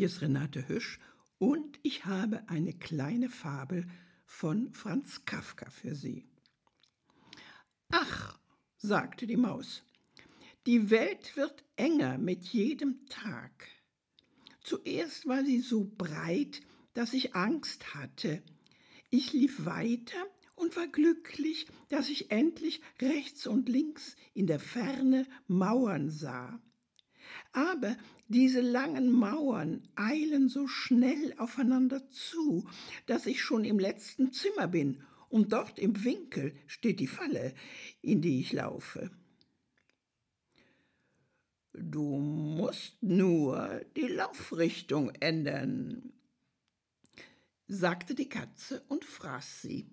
Hier ist Renate Hüsch und ich habe eine kleine Fabel von Franz Kafka für Sie. Ach, sagte die Maus, die Welt wird enger mit jedem Tag. Zuerst war sie so breit, dass ich Angst hatte. Ich lief weiter und war glücklich, dass ich endlich rechts und links in der Ferne Mauern sah. Aber diese langen Mauern eilen so schnell aufeinander zu, dass ich schon im letzten Zimmer bin, und dort im Winkel steht die Falle, in die ich laufe. Du musst nur die Laufrichtung ändern, sagte die Katze und fraß sie.